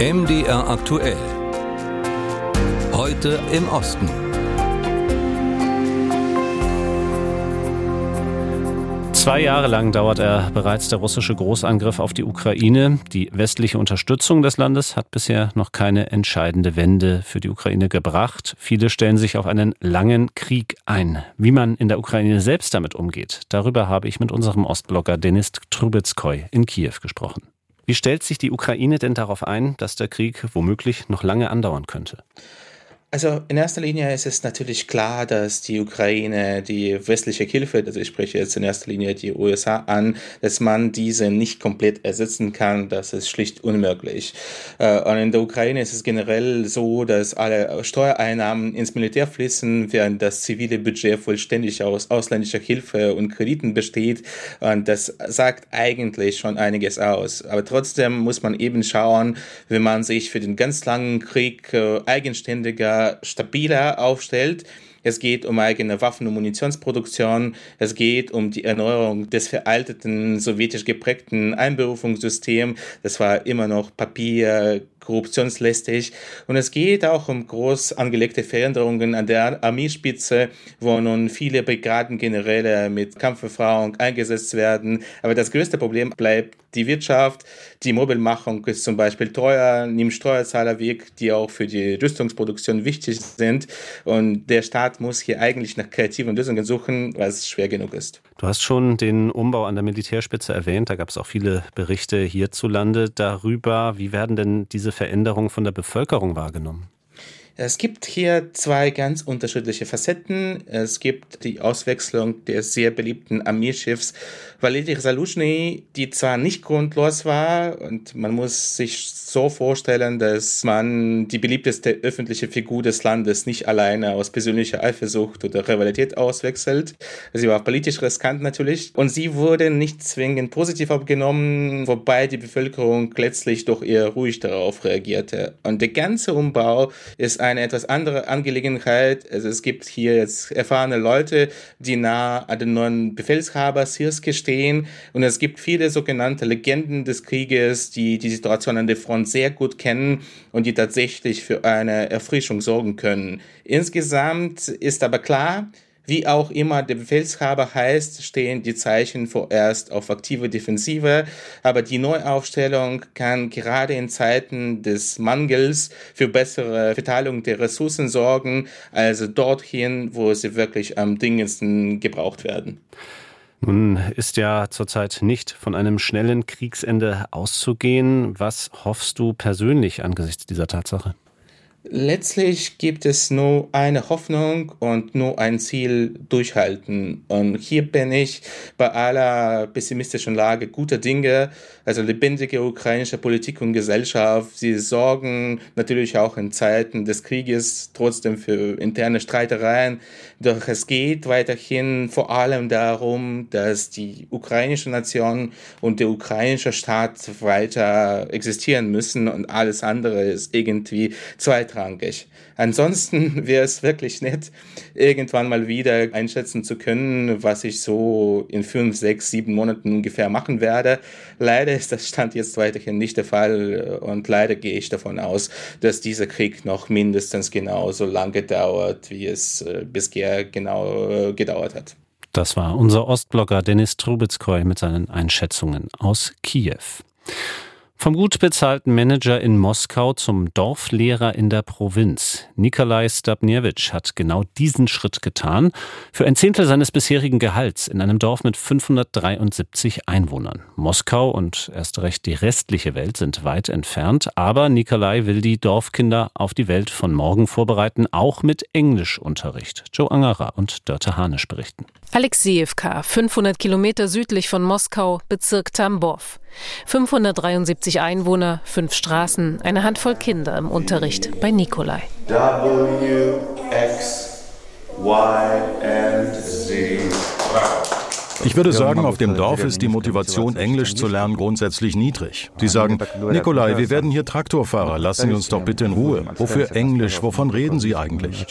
MDR aktuell. Heute im Osten. Zwei Jahre lang dauert er bereits der russische Großangriff auf die Ukraine. Die westliche Unterstützung des Landes hat bisher noch keine entscheidende Wende für die Ukraine gebracht. Viele stellen sich auf einen langen Krieg ein. Wie man in der Ukraine selbst damit umgeht, darüber habe ich mit unserem Ostblogger Denis Trubetskoy in Kiew gesprochen. Wie stellt sich die Ukraine denn darauf ein, dass der Krieg womöglich noch lange andauern könnte? Also in erster Linie ist es natürlich klar, dass die Ukraine die westliche Hilfe, also ich spreche jetzt in erster Linie die USA an, dass man diese nicht komplett ersetzen kann. Das ist schlicht unmöglich. Äh, und in der Ukraine ist es generell so, dass alle Steuereinnahmen ins Militär fließen, während das zivile Budget vollständig aus ausländischer Hilfe und Krediten besteht. Und das sagt eigentlich schon einiges aus. Aber trotzdem muss man eben schauen, wenn man sich für den ganz langen Krieg äh, stabiler aufstellt. Es geht um eigene Waffen- und Munitionsproduktion. Es geht um die Erneuerung des veralteten, sowjetisch geprägten Einberufungssystems. Das war immer noch Papier, korruptionslästig. Und es geht auch um groß angelegte Veränderungen an der Armeespitze, wo nun viele Brigadengeneräle mit Kampferfahrung eingesetzt werden. Aber das größte Problem bleibt die Wirtschaft. Die Mobilmachung ist zum Beispiel teuer, nimmt Steuerzahler weg, die auch für die Rüstungsproduktion wichtig sind. Und der Staat muss hier eigentlich nach kreativen Lösungen suchen, was schwer genug ist. Du hast schon den Umbau an der Militärspitze erwähnt. Da gab es auch viele Berichte hierzulande darüber. Wie werden denn diese Veränderungen von der Bevölkerung wahrgenommen? Es gibt hier zwei ganz unterschiedliche Facetten. Es gibt die Auswechslung des sehr beliebten Armeeschiffs Valery Saluzhny, die zwar nicht grundlos war und man muss sich so vorstellen, dass man die beliebteste öffentliche Figur des Landes nicht alleine aus persönlicher Eifersucht oder Rivalität auswechselt. Sie war politisch riskant natürlich und sie wurde nicht zwingend positiv abgenommen, wobei die Bevölkerung letztlich doch eher ruhig darauf reagierte. Und der ganze Umbau ist eine etwas andere Angelegenheit. Also es gibt hier jetzt erfahrene Leute, die nah an den neuen Befehlshaber Sirske stehen. Und es gibt viele sogenannte Legenden des Krieges, die die Situation an der Front sehr gut kennen und die tatsächlich für eine Erfrischung sorgen können. Insgesamt ist aber klar, wie auch immer der Befehlshaber heißt, stehen die Zeichen vorerst auf aktive Defensive, aber die Neuaufstellung kann gerade in Zeiten des Mangels für bessere Verteilung der Ressourcen sorgen, also dorthin, wo sie wirklich am dringendsten gebraucht werden. Nun ist ja zurzeit nicht von einem schnellen Kriegsende auszugehen. Was hoffst du persönlich angesichts dieser Tatsache? Letztlich gibt es nur eine Hoffnung und nur ein Ziel durchhalten. Und hier bin ich bei aller pessimistischen Lage guter Dinge, also lebendige ukrainische Politik und Gesellschaft. Sie sorgen natürlich auch in Zeiten des Krieges trotzdem für interne Streitereien. Doch es geht weiterhin vor allem darum, dass die ukrainische Nation und der ukrainische Staat weiter existieren müssen und alles andere ist irgendwie zweitrangig zweitrangig. Ansonsten wäre es wirklich nett, irgendwann mal wieder einschätzen zu können, was ich so in fünf, sechs, sieben Monaten ungefähr machen werde. Leider ist das Stand jetzt weiterhin nicht der Fall und leider gehe ich davon aus, dass dieser Krieg noch mindestens genauso lange dauert, wie es äh, bisher genau äh, gedauert hat. Das war unser Ostblogger Denis Trubetskoy mit seinen Einschätzungen aus Kiew. Vom gut bezahlten Manager in Moskau zum Dorflehrer in der Provinz. Nikolai Stabniewicz hat genau diesen Schritt getan. Für ein Zehntel seines bisherigen Gehalts in einem Dorf mit 573 Einwohnern. Moskau und erst recht die restliche Welt sind weit entfernt, aber Nikolai will die Dorfkinder auf die Welt von morgen vorbereiten, auch mit Englischunterricht. Joe Angerer und Dörte Hanisch berichten. Alexejewka, 500 Kilometer südlich von Moskau, Bezirk Tambov. 573 Einwohner, fünf Straßen, eine Handvoll Kinder im Unterricht bei Nikolai. W, X, Y and Z. Ich würde sagen, auf dem Dorf ist die Motivation, Englisch zu lernen, grundsätzlich niedrig. Sie sagen, Nikolai, wir werden hier Traktorfahrer, lassen Sie uns doch bitte in Ruhe. Wofür Englisch? Wovon reden Sie eigentlich?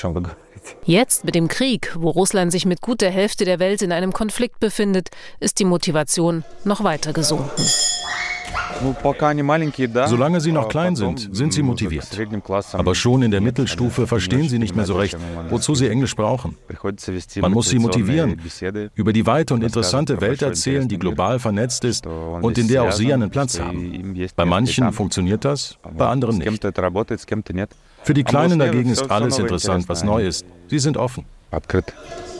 Jetzt mit dem Krieg, wo Russland sich mit gut der Hälfte der Welt in einem Konflikt befindet, ist die Motivation noch weiter gesunken. Solange sie noch klein sind, sind sie motiviert. Aber schon in der Mittelstufe verstehen sie nicht mehr so recht, wozu sie Englisch brauchen. Man muss sie motivieren, über die weite und interessante Welt erzählen, die global vernetzt ist und in der auch sie einen Platz haben. Bei manchen funktioniert das, bei anderen nicht. Für die Kleinen dagegen ist alles interessant, was neu ist. Sie sind offen.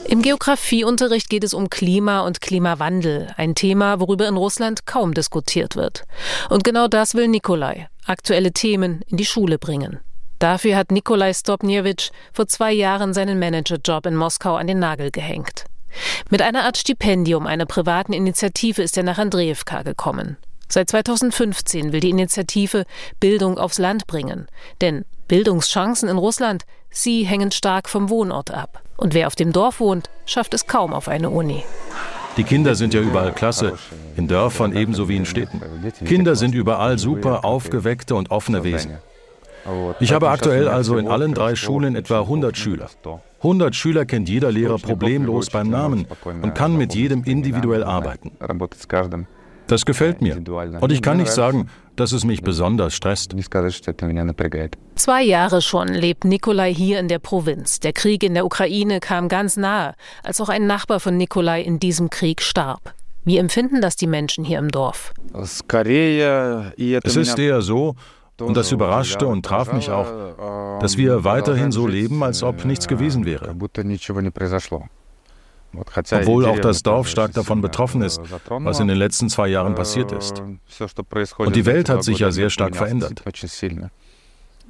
Im Geografieunterricht geht es um Klima und Klimawandel, ein Thema, worüber in Russland kaum diskutiert wird. Und genau das will Nikolai, aktuelle Themen in die Schule bringen. Dafür hat Nikolai Stopniewicz vor zwei Jahren seinen Managerjob in Moskau an den Nagel gehängt. Mit einer Art Stipendium einer privaten Initiative ist er nach Andreevka gekommen. Seit 2015 will die Initiative Bildung aufs Land bringen. Denn Bildungschancen in Russland, sie hängen stark vom Wohnort ab. Und wer auf dem Dorf wohnt, schafft es kaum auf eine Uni. Die Kinder sind ja überall klasse, in Dörfern ebenso wie in Städten. Kinder sind überall super aufgeweckte und offene Wesen. Ich habe aktuell also in allen drei Schulen etwa 100 Schüler. 100 Schüler kennt jeder Lehrer problemlos beim Namen und kann mit jedem individuell arbeiten. Das gefällt mir. Und ich kann nicht sagen, dass es mich besonders stresst. Zwei Jahre schon lebt Nikolai hier in der Provinz. Der Krieg in der Ukraine kam ganz nahe, als auch ein Nachbar von Nikolai in diesem Krieg starb. Wie empfinden das die Menschen hier im Dorf? Es ist eher so, und das überraschte und traf mich auch, dass wir weiterhin so leben, als ob nichts gewesen wäre. Obwohl auch das Dorf stark davon betroffen ist, was in den letzten zwei Jahren passiert ist. Und die Welt hat sich ja sehr stark verändert.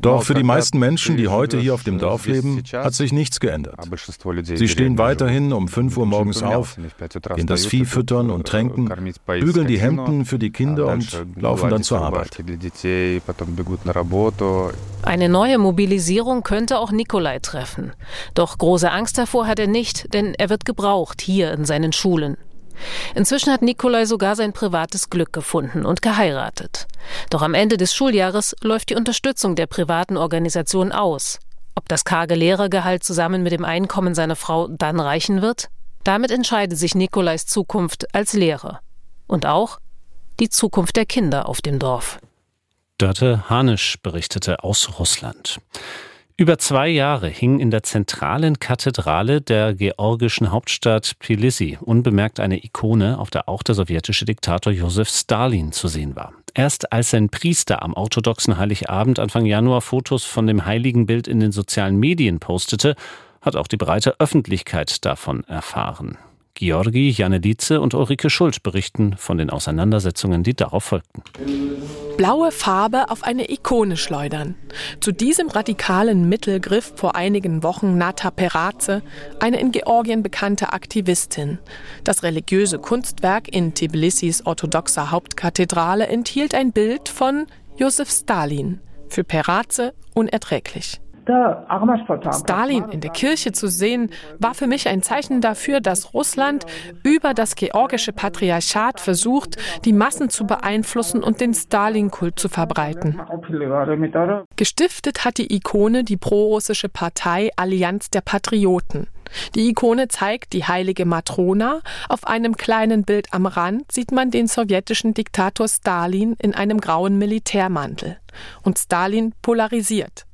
Doch für die meisten Menschen, die heute hier auf dem Dorf leben, hat sich nichts geändert. Sie stehen weiterhin um 5 Uhr morgens auf, gehen das Vieh füttern und tränken, bügeln die Hemden für die Kinder und laufen dann zur Arbeit. Eine neue Mobilisierung könnte auch Nikolai treffen. Doch große Angst davor hat er nicht, denn er wird gebraucht hier in seinen Schulen. Inzwischen hat Nikolai sogar sein privates Glück gefunden und geheiratet. Doch am Ende des Schuljahres läuft die Unterstützung der privaten Organisation aus. Ob das karge Lehrergehalt zusammen mit dem Einkommen seiner Frau dann reichen wird? Damit entscheidet sich Nikolais Zukunft als Lehrer. Und auch die Zukunft der Kinder auf dem Dorf. Dörte Hanisch berichtete aus Russland. Über zwei Jahre hing in der zentralen Kathedrale der georgischen Hauptstadt Tbilisi unbemerkt eine Ikone, auf der auch der sowjetische Diktator Josef Stalin zu sehen war. Erst als sein Priester am orthodoxen Heiligabend Anfang Januar Fotos von dem heiligen Bild in den sozialen Medien postete, hat auch die breite Öffentlichkeit davon erfahren. Georgi Janelice und Ulrike Schult berichten von den Auseinandersetzungen, die darauf folgten. Blaue Farbe auf eine Ikone schleudern. Zu diesem radikalen Mittel griff vor einigen Wochen Nata Peraze, eine in Georgien bekannte Aktivistin. Das religiöse Kunstwerk in Tbilisis orthodoxer Hauptkathedrale enthielt ein Bild von Josef Stalin. Für Peraze unerträglich. Stalin in der Kirche zu sehen, war für mich ein Zeichen dafür, dass Russland über das georgische Patriarchat versucht, die Massen zu beeinflussen und den Stalin-Kult zu verbreiten. Gestiftet hat die Ikone die prorussische Partei Allianz der Patrioten. Die Ikone zeigt die heilige Matrona. Auf einem kleinen Bild am Rand sieht man den sowjetischen Diktator Stalin in einem grauen Militärmantel. Und Stalin polarisiert.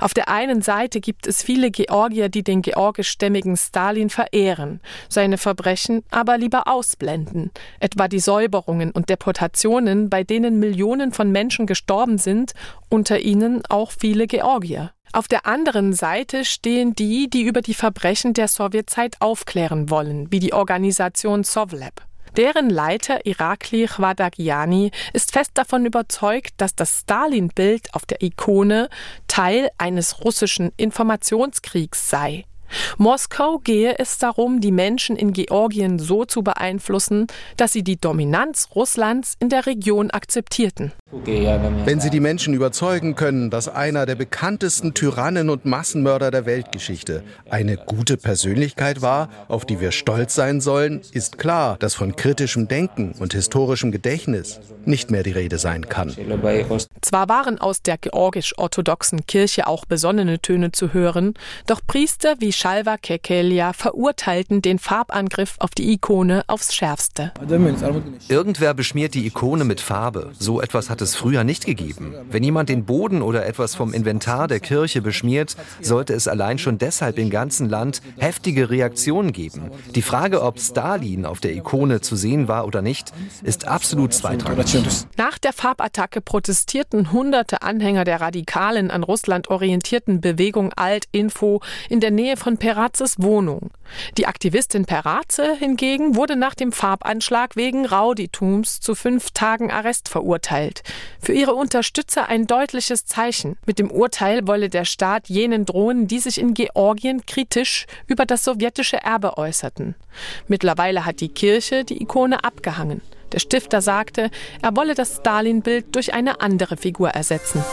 Auf der einen Seite gibt es viele Georgier, die den georgischstämmigen Stalin verehren, seine Verbrechen aber lieber ausblenden, etwa die Säuberungen und Deportationen, bei denen Millionen von Menschen gestorben sind, unter ihnen auch viele Georgier. Auf der anderen Seite stehen die, die über die Verbrechen der Sowjetzeit aufklären wollen, wie die Organisation Sovleb. Deren Leiter Irakli Khwadagiani ist fest davon überzeugt, dass das Stalin-Bild auf der Ikone Teil eines russischen Informationskriegs sei. Moskau gehe es darum, die Menschen in Georgien so zu beeinflussen, dass sie die Dominanz Russlands in der Region akzeptierten. Wenn sie die Menschen überzeugen können, dass einer der bekanntesten Tyrannen und Massenmörder der Weltgeschichte eine gute Persönlichkeit war, auf die wir stolz sein sollen, ist klar, dass von kritischem Denken und historischem Gedächtnis nicht mehr die Rede sein kann. Zwar waren aus der georgisch-orthodoxen Kirche auch besonnene Töne zu hören, doch Priester wie Shalva Kekelia verurteilten den Farbangriff auf die Ikone aufs Schärfste. Irgendwer beschmiert die Ikone mit Farbe. So etwas hat es früher nicht gegeben. Wenn jemand den Boden oder etwas vom Inventar der Kirche beschmiert, sollte es allein schon deshalb im ganzen Land heftige Reaktionen geben. Die Frage, ob Stalin auf der Ikone zu sehen war oder nicht, ist absolut zweitrangig. Nach der Farbattacke protestierten hunderte Anhänger der radikalen, an Russland orientierten Bewegung Alt-Info in der Nähe von Perazes Wohnung. Die Aktivistin Peraze hingegen wurde nach dem Farbanschlag wegen Rauditums zu fünf Tagen Arrest verurteilt. Für ihre Unterstützer ein deutliches Zeichen. Mit dem Urteil wolle der Staat jenen drohen, die sich in Georgien kritisch über das sowjetische Erbe äußerten. Mittlerweile hat die Kirche die Ikone abgehangen. Der Stifter sagte, er wolle das Stalin-Bild durch eine andere Figur ersetzen.